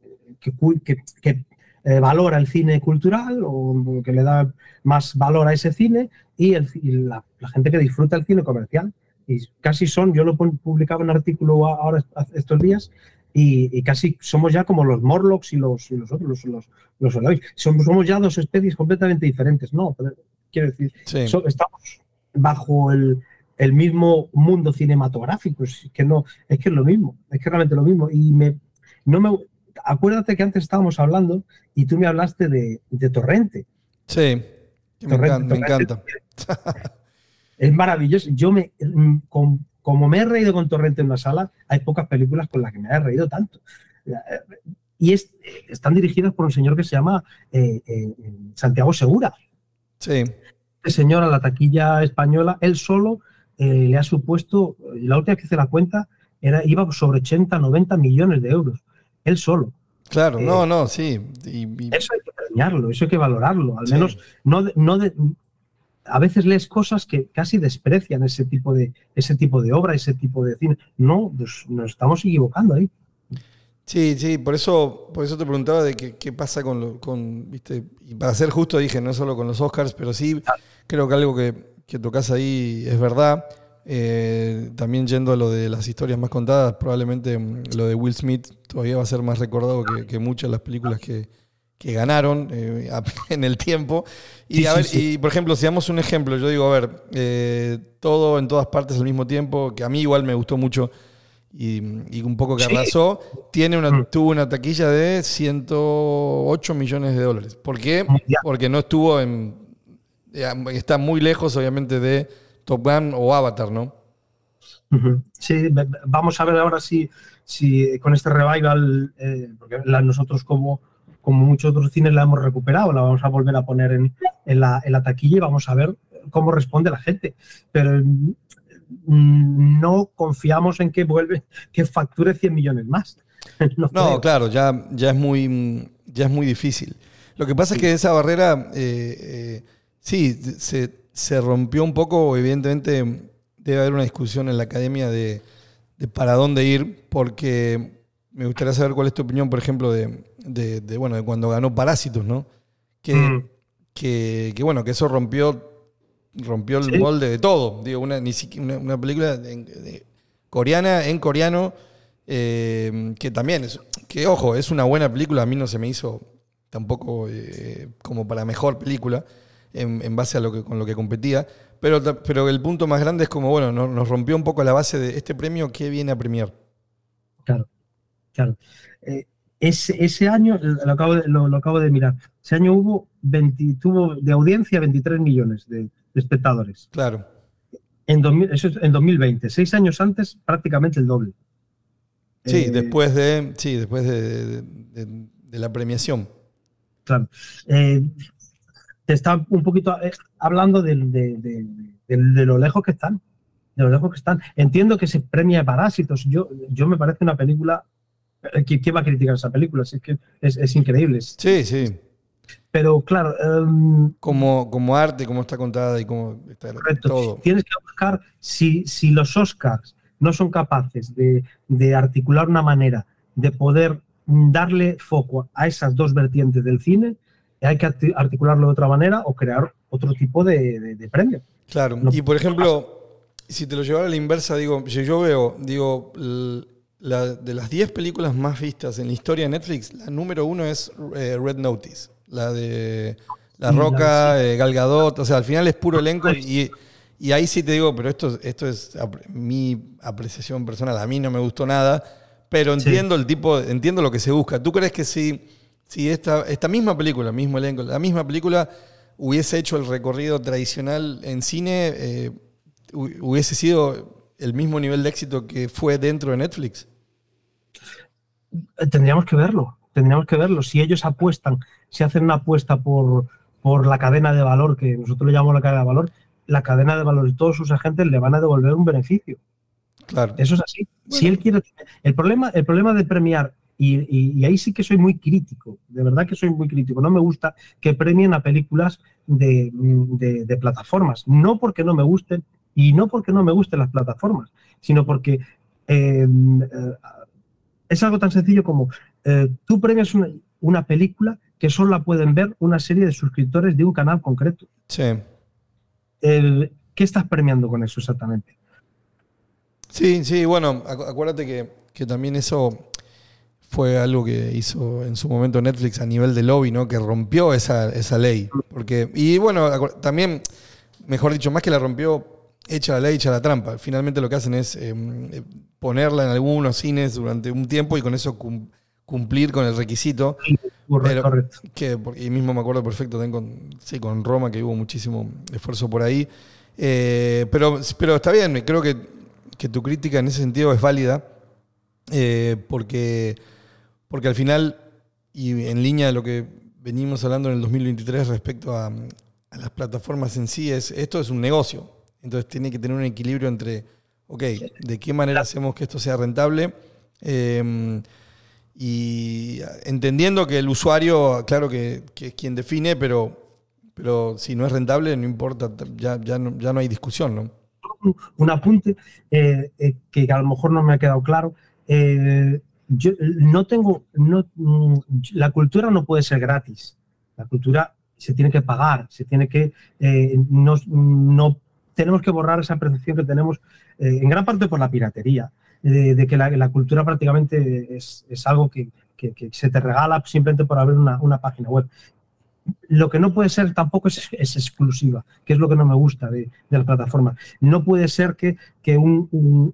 que, eh, valora el cine cultural o que le da más valor a ese cine y, el- y la, la gente que disfruta el cine comercial. Y casi son, yo lo publicaba en un artículo ahora estos días, y, y casi somos ya como los Morlocks y los, y los otros, los, los, los. Somos, somos ya dos especies completamente diferentes. No, pero quiero decir,
Sí.
so- estamos bajo el, el mismo mundo cinematográfico. Es que no, es que es lo mismo, es que realmente lo mismo. Y me, no me, acuérdate que antes estábamos hablando y tú me hablaste de, de Torrente.
Sí, me,
Torrente,
encanta, me
Torrente.
encanta.
Es maravilloso. Yo me, mm, con- como me he reído con Torrente en una sala, hay pocas películas con las que me haya reído tanto. Eh, Y es- están dirigidas por un señor que se llama eh, eh, Santiago Segura.
Sí,
Este señor a la taquilla española, él solo eh, le ha supuesto, la última vez que hice la cuenta, era, iba sobre 80, 90 millones de euros. Él solo.
claro,
Eh,
no, no, sí. Y- y-
Eso hay que premiarlo, eso hay que valorarlo. Al
Sí.
menos no, de- no de- a veces lees cosas que casi desprecian ese tipo de ese tipo de obra, ese tipo de cine. No, pues nos estamos equivocando ahí.
Sí, sí, por eso, por eso te preguntaba de qué, qué pasa con, lo- con, viste, y para ser justo dije, no solo con los Oscars, pero sí creo que algo que, que tocas ahí es verdad. Eh, también yendo a lo de las historias más contadas, probablemente mm, lo de Will Smith todavía va a ser más recordado que, que muchas de las películas que, que ganaron eh, en el tiempo. Y,
Sí,
a ver,
sí.
y por ejemplo, si damos un ejemplo, yo digo, a ver, eh, todo en todas partes al mismo tiempo, que a mí igual me gustó mucho y, y un poco que arrasó, tiene una,
Mm.
tuvo una taquilla de 108 millones de dólares. ¿Por qué? Porque no estuvo en... Está muy lejos, obviamente, de Top Gun o Avatar, ¿no?
Sí, vamos a ver ahora si, si con este revival, eh, porque la- nosotros como, como muchos otros cines la hemos recuperado, la vamos a volver a poner en, en la, en la taquilla y vamos a ver cómo responde la gente. Pero mm, no confiamos en que vuelve, que facture 100 millones más. No,
claro, ya, ya, es muy, ya es muy difícil. Lo que pasa es que esa barrera, eh, eh, sí, se, se rompió un poco. Evidentemente, debe haber una discusión en la academia de, de para dónde ir, porque me gustaría saber cuál es tu opinión, por ejemplo, de, de- de, bueno, de cuando ganó Parásitos, ¿no? Que,
Mm.
que, que, bueno, que eso rompió, rompió el
Sí.
molde de todo. Digo, una, ni siquiera, una, una película de- coreana en coreano, eh, que también, es, que ojo, es una buena película, a mí no se me hizo tampoco eh, como para mejor película en, en base a lo que, con lo que competía, pero, pero el punto más grande es como, bueno, no- nos rompió un poco la base de este premio que viene a premiar.
Claro, claro. Eh, ese, ese año, eh, lo acabo, de, lo, lo acabo de mirar, ese año hubo 20, tuvo de audiencia 23 millones de, de espectadores.
Claro,
En, 2000 eso es en 2020, seis años antes, prácticamente el doble.
sí,
Eh,
después de, sí, después de, de- de- de la premiación.
Claro. Eh, te está un poquito eh, hablando de, de- de- de lo lejos que están. De lo lejos que están. Entiendo que se premia Parásitos. Yo, yo me parece una película. eh, ¿Quién va a criticar esa película? Si Es, que es, es increíble.
Sí, sí,
Pero claro, em,
como, como arte, como está contada y como está
Correcto.
todo.
Tienes que buscar si, si los Oscars no son capaces de, de articular una manera de poder darle foco a esas dos vertientes del cine, hay que arti- articularlo de otra manera o crear otro tipo de, de- de premio.
Claro,
No-
y por ejemplo, si te lo llevara a la inversa, digo, yo veo, digo, la- de las 10 películas más vistas en la historia de Netflix, la número uno es eh, Red Notice, la de La
Sí, la-
Roca, eh, Gal Gadot, o sea, al final es puro elenco y, y ahí sí te digo, pero esto, esto es mi apreciación personal, a mí no me gustó nada, pero
Sí.
entiendo el tipo, entiendo lo que se busca. ¿Tú crees que si, si esta, esta misma película, mismo elenco, la misma película hubiese hecho el recorrido tradicional en cine, eh, hu- hubiese sido el mismo nivel de éxito que fue dentro de Netflix?
Eh, Tendríamos que verlo, tendríamos que verlo. Si ellos apuestan, si hacen una apuesta por, por la cadena de valor, que nosotros le llamamos la cadena de valor, la cadena de valor y todos sus agentes le van a devolver un beneficio.
Claro.
Eso es así. Si él quiere. El problema, el problema de premiar, y, y- y ahí sí que soy muy crítico, de verdad que soy muy crítico. No me gusta que premien a películas de, de- de plataformas. No porque no me gusten, y no porque no me gusten las plataformas, sino porque eh, eh, es algo tan sencillo como eh, tú premias una, una película que solo la pueden ver una serie de suscriptores de un canal concreto.
Sí.
El- ¿Qué estás premiando con eso exactamente?
Sí, sí, bueno, acu- acuérdate que, que también eso fue algo que hizo en su momento Netflix a nivel de lobby, ¿no? Que rompió esa, esa ley. Porque, y bueno, también, mejor dicho, más que la rompió, hecha la ley, hecha la trampa. Finalmente lo que hacen es eh, ponerla en algunos cines durante un tiempo y con eso cum- cumplir con el requisito.
Correcto,
Pero-
correcto.
Que, por- y mismo me acuerdo perfecto también con, sí, con Roma, que hubo muchísimo esfuerzo por ahí. Eh, pero, pero está bien, creo que, que tu crítica en ese sentido es válida, eh, porque, porque al final, y en línea de lo que venimos hablando en el 2023 respecto a, las plataformas en sí, es, esto es un negocio. Entonces tiene que tener un equilibrio entre, ok, ¿de qué manera hacemos que esto sea rentable? Eh, y entendiendo que el usuario, claro que, que es quien define, pero, pero si no es rentable, no importa, ya, ya, no, ya no hay discusión, ¿no?
un apunte eh, eh, que a lo mejor no me ha quedado claro. Eh, yo no tengo, no, mm, la cultura no puede ser gratis. La cultura se tiene que pagar, se tiene que, eh, no, no tenemos que borrar esa percepción que tenemos eh, en gran parte por la piratería, de, de que la, la cultura prácticamente es, es algo que, que- se te regala simplemente por abrir una, una página web. Lo que no puede ser tampoco es, es exclusiva, que es lo que no me gusta de, de la plataforma. No puede ser que, que un,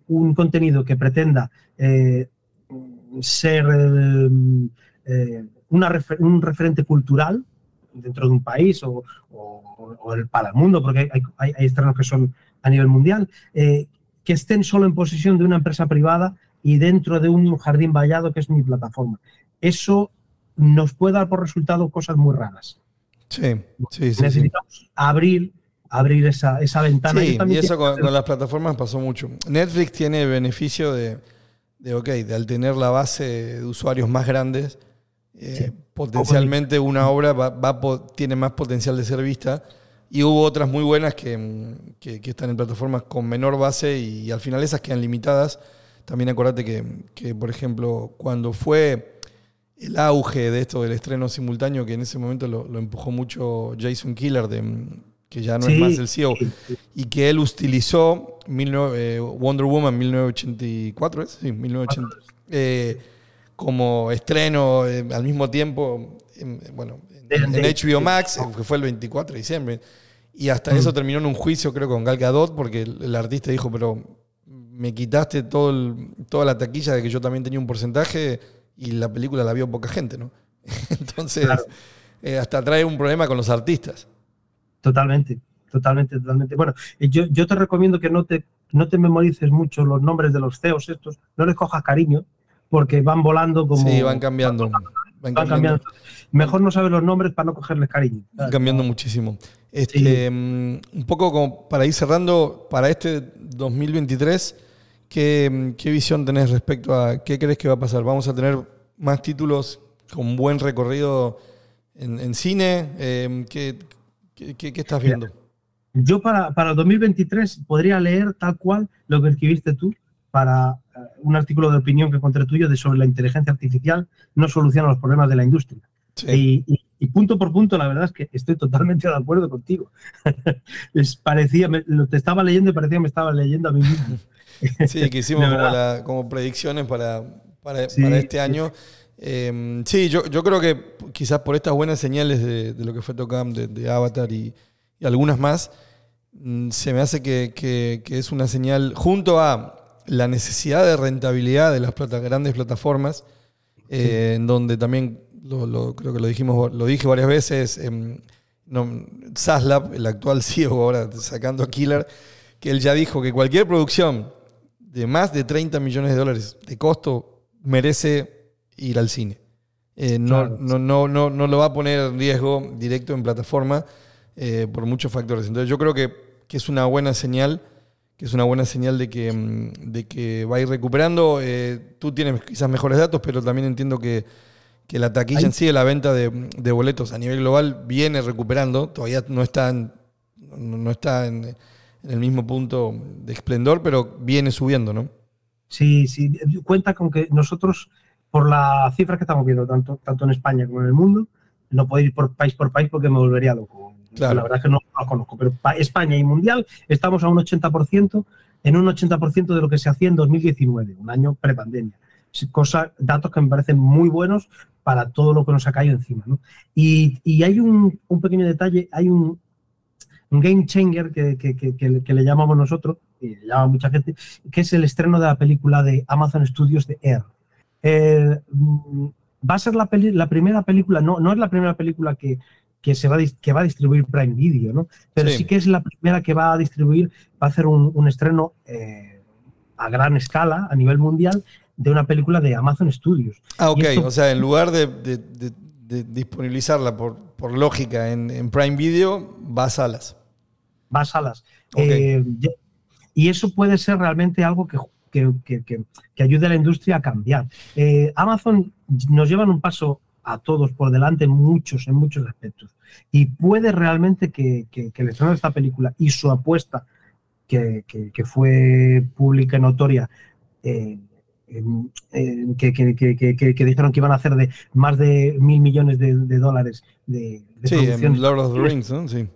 un- contenido que pretenda eh, ser eh, eh, una refer- un referente cultural dentro de un país o, o- o el- para el mundo, porque hay, hay, hay estrenos que son a nivel mundial, eh, que estén solo en posesión de una empresa privada y dentro de un jardín vallado que es mi plataforma. Eso nos puede dar por resultado cosas muy raras.
Sí, sí, sí. sí.
Necesitamos abrir, abrir esa, esa ventana.
Sí, y eso con, con las plataformas pasó mucho. Netflix tiene beneficio de, de, ok, de al tener la base de usuarios más grandes, eh,
Sí.
potencialmente una obra va, va tiene más potencial de ser vista. Y hubo otras muy buenas que, mm, que- que están en plataformas con menor base y, al final esas quedan limitadas. También acordate que, que, por ejemplo, cuando fue el auge de esto del estreno simultáneo, que en ese momento lo, lo empujó mucho Jason Killer, de, que ya no es
Sí,
más el CEO, y que él utilizó 19 eh, Wonder Woman 1984, ¿es? Sí, 1980, eh, como estreno eh, al mismo tiempo, en, bueno, en, en HBO Max, que fue el 24 de diciembre. Y hasta
Mm.
eso terminó en un juicio, creo, con Gal Gadot, porque el, el artista dijo, pero me quitaste todo el- toda la taquilla de que yo también tenía un porcentaje y la película la vio poca gente, ¿no? Entonces,
Claro.
eh, hasta trae un problema con los artistas.
Totalmente, totalmente, totalmente. Bueno, eh, yo, yo te recomiendo que no te, no te memorices mucho los nombres de los CEOs estos, no les cojas cariño, porque van volando como...
sí, van cambiando. Van
van
cambiando.
cambiando. Mejor no saber los nombres para no cogerles cariño.
Van cambiando muchísimo. Este, mm, Un poco como para ir cerrando, para este 2023, ¿qué, mm, qué visión tenés respecto a qué crees que va a pasar? ¿Vamos a tener más títulos con buen recorrido en, en cine? Eh, ¿qué, qué- qué- qué estás viendo?
Yo para, para el 2023 podría leer tal cual lo que escribiste tú para eh, un artículo de opinión que encontré tuyo de sobre la inteligencia artificial no soluciona los problemas de la industria.
Sí.
Y, y- y punto por punto, la verdad es que estoy totalmente de acuerdo contigo. es, parecía, me- lo te estaba leyendo y parecía que me estaba leyendo a mí mismo.
Sí, que hicimos como,
verdad.
la- como predicciones para, para,
Sí,
para este
sí.
Eh, sí, yo, yo creo que quizás por estas buenas señales de, de lo que fue Tocam, de, de Avatar y, y algunas más, mm, se me hace que, que- que es una señal junto a la necesidad de rentabilidad de las plata- grandes plataformas, eh, en donde también lo, lo- creo que lo dijimos, lo dije varias veces, em, no, Saslab, el actual CEO ahora sacando a Killer, que él ya dijo que cualquier producción de más de 30 millones de dólares de costo merece ir al cine. Eh, no,
Claro.
no, no, no, no lo va a poner en riesgo directo en plataforma eh, por muchos factores. Entonces yo creo que, que es una buena señal, que es una buena señal de que, mm, de que va a ir recuperando. Eh, tú tienes quizás mejores datos, pero también entiendo que, que la taquilla
Ahí-
en sí, la venta de, de boletos a nivel global viene recuperando. Todavía no está en, no no está en, en el mismo punto de esplendor, pero viene subiendo, ¿no?
Sí, sí, cuenta con que nosotros, por las cifras que estamos viendo, tanto, tanto en España como en el mundo, no puedo ir por país por país porque me volvería loco.
Claro.
La verdad es que no lo conozco, pero pa- España y Mundial estamos a un 80%, en un 80% de lo que se hacía en 2019, un año prepandemia. Cosa, datos que me parecen muy buenos para todo lo que nos ha caído encima. ¿no? Y, y hay un, un pequeño detalle, hay un, un game changer que, que le llamamos nosotros, y le llama mucha gente, que es el estreno de la película de Amazon Studios de Air. Eh, mm, va a ser la, peli- la primera película, no, no es la primera película que, que, se va que va a distribuir Prime Video, ¿no? pero
Sí.
sí. que es la primera que va a distribuir, va a hacer un, un estreno eh, a gran escala, a nivel mundial, de una película de Amazon Studios.
Ah, ok.
Esto-
O sea, en lugar de, de- de- de disponibilizarla por, por lógica en, en Prime Video, va a salas.
va a salas.
Ok.
Eh, y eso puede ser realmente algo que, que- que- que- que ayude a la industria a cambiar. Eh, Amazon nos llevan un paso a todos por delante en muchos, en muchos aspectos. Y puede realmente que, que- que el estreno de esta película y su apuesta, que, que- fue pública y notoria, eh, en- que, que- que- que- que- que dijeron que iban a hacer de más de mil millones de, de dólares de, de
Sí, en Lord of the Rings, ¿no? Sí.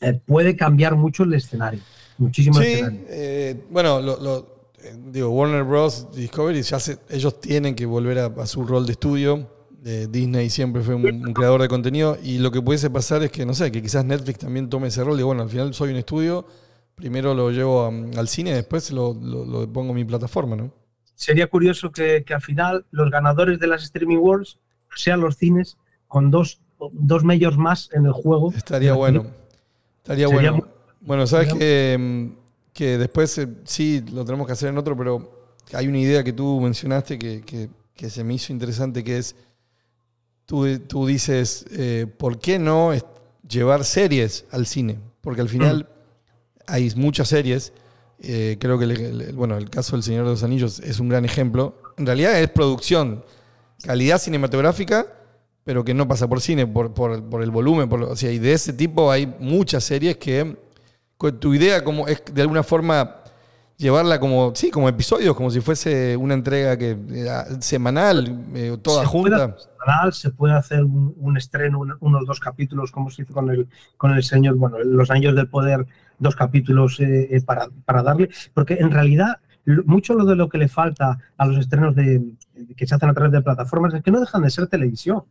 eh, puede cambiar mucho el escenario. Muchísimo el
Sí, eh, bueno, lo- lo- eh, digo, Warner Bros. Discovery, ya se- ellos tienen que volver a, a su rol de estudio. Eh, Disney siempre fue un, un creador de contenido y lo que pudiese pasar es que, no sé, que quizás Netflix también tome ese rol de, bueno, al final soy un estudio, primero lo llevo a- al cine, después lo, lo- lo pongo en mi plataforma, ¿no?
Sería curioso que, que al final los ganadores de las Streaming Wars sean los cines con dos, dos más en el juego.
Estaría bueno. Estaría
Sería
bueno. Bueno, sabes que, mm, que después eh, sí lo tenemos que hacer en otro, pero hay una idea que tú mencionaste que, que- que se me hizo interesante, que es, tú, tú dices, eh, ¿por qué no llevar series al cine? Porque al final hay muchas series. eh, creo que, el, el- bueno, el caso del Señor de los Anillos es un gran ejemplo. En realidad es producción, calidad cinematográfica, pero que no pasa por cine, por, por- por el volumen. Por, o sea, y de ese tipo hay muchas series que tu idea como es de alguna forma llevarla como, sí, como episodios, como si fuese una entrega que era semanal, eh, toda
Se
junta.
semanal, se puede hacer un, un estreno, un- unos dos capítulos, como se hizo con el, con el señor, bueno, Los Años del Poder, dos capítulos eh, eh, para, para darle, porque en realidad mucho lo de lo que le falta a los estrenos de, que se hacen a través de plataformas es que no dejan de ser televisión.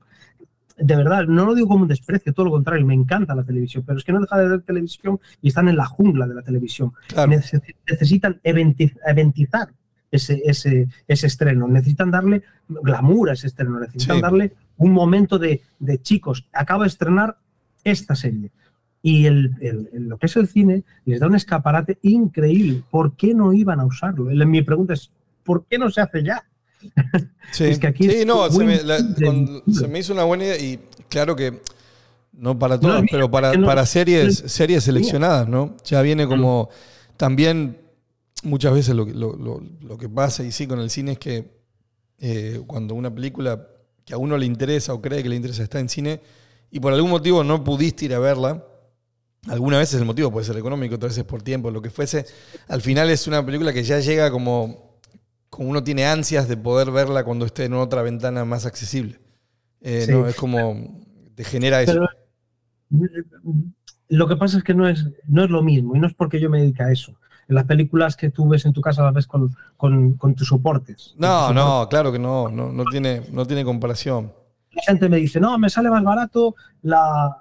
De verdad, no lo digo como un desprecio, todo lo contrario, me encanta la televisión, pero es que no deja de ser televisión y están en la jungla de la televisión.
Claro.
Necesitan eventi- eventizar ese, ese, ese estreno, necesitan darle glamour a ese estreno, necesitan
Sí.
darle un momento de, de chicos, acaba de estrenar esta serie. Y el, el- el- lo que es el cine les da un escaparate increíble. ¿Por qué no iban a usarlo? Mi pregunta es, ¿por qué no se hace ya?
Sí,
Es que aquí
Sí,
es
no, se me, la-
difícil.
con- se me hizo una buena idea y claro que no para
No, mira,
pero para,
no-
para series, series seleccionadas, ¿no? Ya viene como también muchas veces lo, que- lo, lo- lo que pasa y sí con el cine es que eh, cuando una película que a uno le interesa o cree que le interesa está en cine y por algún motivo no pudiste ir a verla, alguna vez el motivo puede ser económico, otras veces por tiempo, lo que fuese, al final es una película que ya llega como, como uno tiene ansias de poder verla cuando esté en otra ventana más accesible. Eh,
Sí.
¿no? Es como, te genera eso.
Pero lo que pasa es que no es, no es lo mismo y no es porque yo me dedique a eso. En las películas que tú ves en tu casa las ves con, con, con tus soportes.
no, no, claro que no, no, no tiene, no tiene comparación.
la gente me dice, no, me sale más barato la,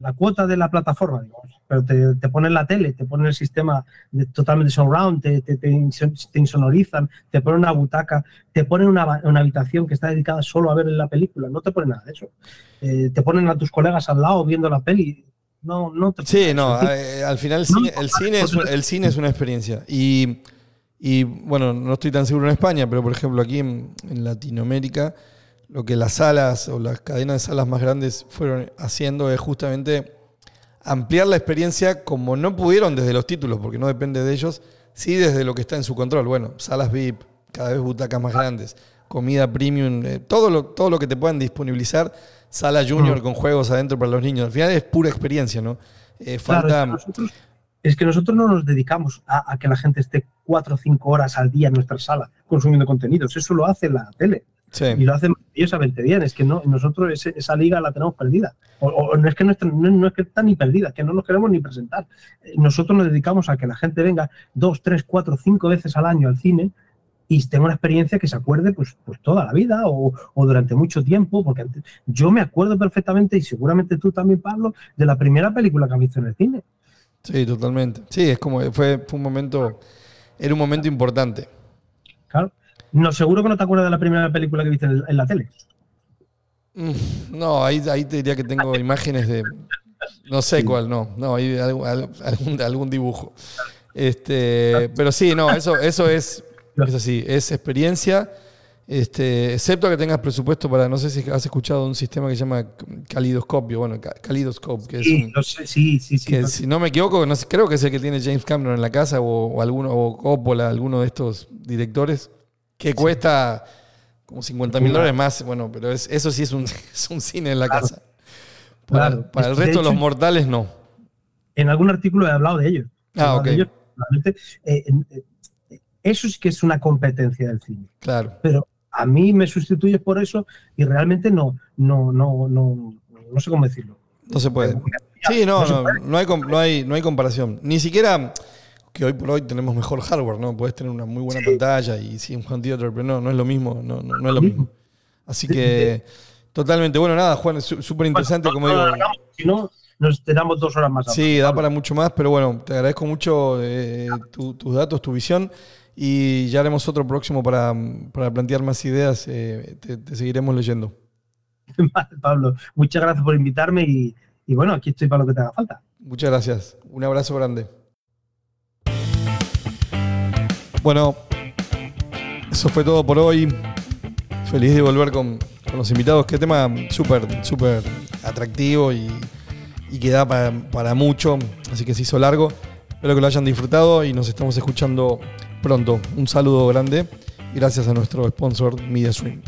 la cuota de la plataforma. Digo, pero te, te ponen la tele, te ponen el sistema de, totalmente surround, te, te, te inson- te insonorizan, te ponen una butaca, te ponen una, una habitación que está dedicada solo a ver la película. No te ponen nada de eso. Eh, te ponen a tus colegas al lado viendo la peli. No, no te
Sí, no, eh, al final
No,
cine, el cine, es, el cine es una experiencia. Y, y, bueno, no estoy tan seguro en España, pero por ejemplo aquí en, en Latinoamérica, lo que las salas o las cadenas de salas más grandes fueron haciendo es justamente ampliar la experiencia como no pudieron desde los títulos, porque no depende de ellos, sí desde lo que está en su control. Bueno, salas VIP, cada vez butacas más grandes, comida premium, eh, todo, lo, todo lo que te puedan disponibilizar, sala junior
Mm.
con juegos adentro para los niños. Al final es pura experiencia, ¿no? Eh,
Claro,
falta...
es, que nosotros, es que nosotros no nos dedicamos a, a que la gente esté cuatro o cinco horas al día en nuestra sala consumiendo contenidos. Eso lo hace la tele.
Sí.
y lo hacen maravillosamente bien. Es que no, nosotros ese- esa liga la tenemos perdida. O, o no, es que no, está, no, no es que está ni perdida, es que no nos queremos ni presentar. Eh, Nosotros nos dedicamos a que la gente venga dos, tres, cuatro, cinco veces al año al cine y tenga una experiencia que se acuerde pues, pues toda la vida o, o durante mucho tiempo, porque antes- yo me acuerdo perfectamente, y seguramente tú también, Pablo, de la primera película que has visto en el cine.
Sí, totalmente. Sí, es como, fue, fue un momento, era un momento importante.
Claro. No, seguro que no te acuerdas de la primera película que viste en, en la tele.
Mm, No, ahí, ahí te diría que tengo imágenes de. No sé cuál, no. No, hay algún, algún, dibujo. Este, pero sí, no, eso, eso es, es así, es experiencia. Este, excepto que tengas presupuesto para, no sé si has escuchado un sistema que se llama calidoscopio, bueno, ca- calidoscope, que es
Sí,
un,
lo sé, sí, sí, sí.
que si no me equivoco, no sé, creo que es el que tiene James Cameron en la casa o, o alguno, o Coppola, alguno de estos directores, que cuesta como 50 mil dólares más, bueno, pero es- eso sí es un, es un cine en la
Claro.
casa. Para,
Claro.
para el
De
resto de los mortales no.
En algún artículo he hablado de ello.
Ah, ok.
de ello. Realmente, eh, eh, eh, eso sí que es una competencia del cine.
Claro.
pero a mí me sustituyes por eso y realmente no, no, no, no, no sé cómo decirlo.
No se puede. Sí, no, no, no hay, no, hay, no hay comparación. Ni siquiera que hoy por hoy tenemos mejor hardware, ¿no? Puedes tener una muy buena pantalla y sí, un home theater, pero no, no es lo mismo, no, no, no es lo mismo. Así que, totalmente. Bueno, nada, Juan, es súper interesante, como digo.
Si no, nos tenemos dos horas más.
Sí, da para mucho más, pero bueno, te agradezco mucho eh, tu- tus datos, tu visión y ya haremos otro próximo para, para plantear más ideas. eh, te, te seguiremos leyendo.
Vale, Pablo, muchas gracias por invitarme y, y bueno, aquí estoy para lo que te haga falta.
Muchas gracias. Un abrazo grande. Bueno, eso fue todo por hoy. Feliz de volver con, con los invitados. Qué tema súper, súper atractivo y, y que da para, para mucho. Así que se hizo largo. Espero que lo hayan disfrutado y nos estamos escuchando pronto. Un saludo grande gracias a nuestro sponsor MediaStream.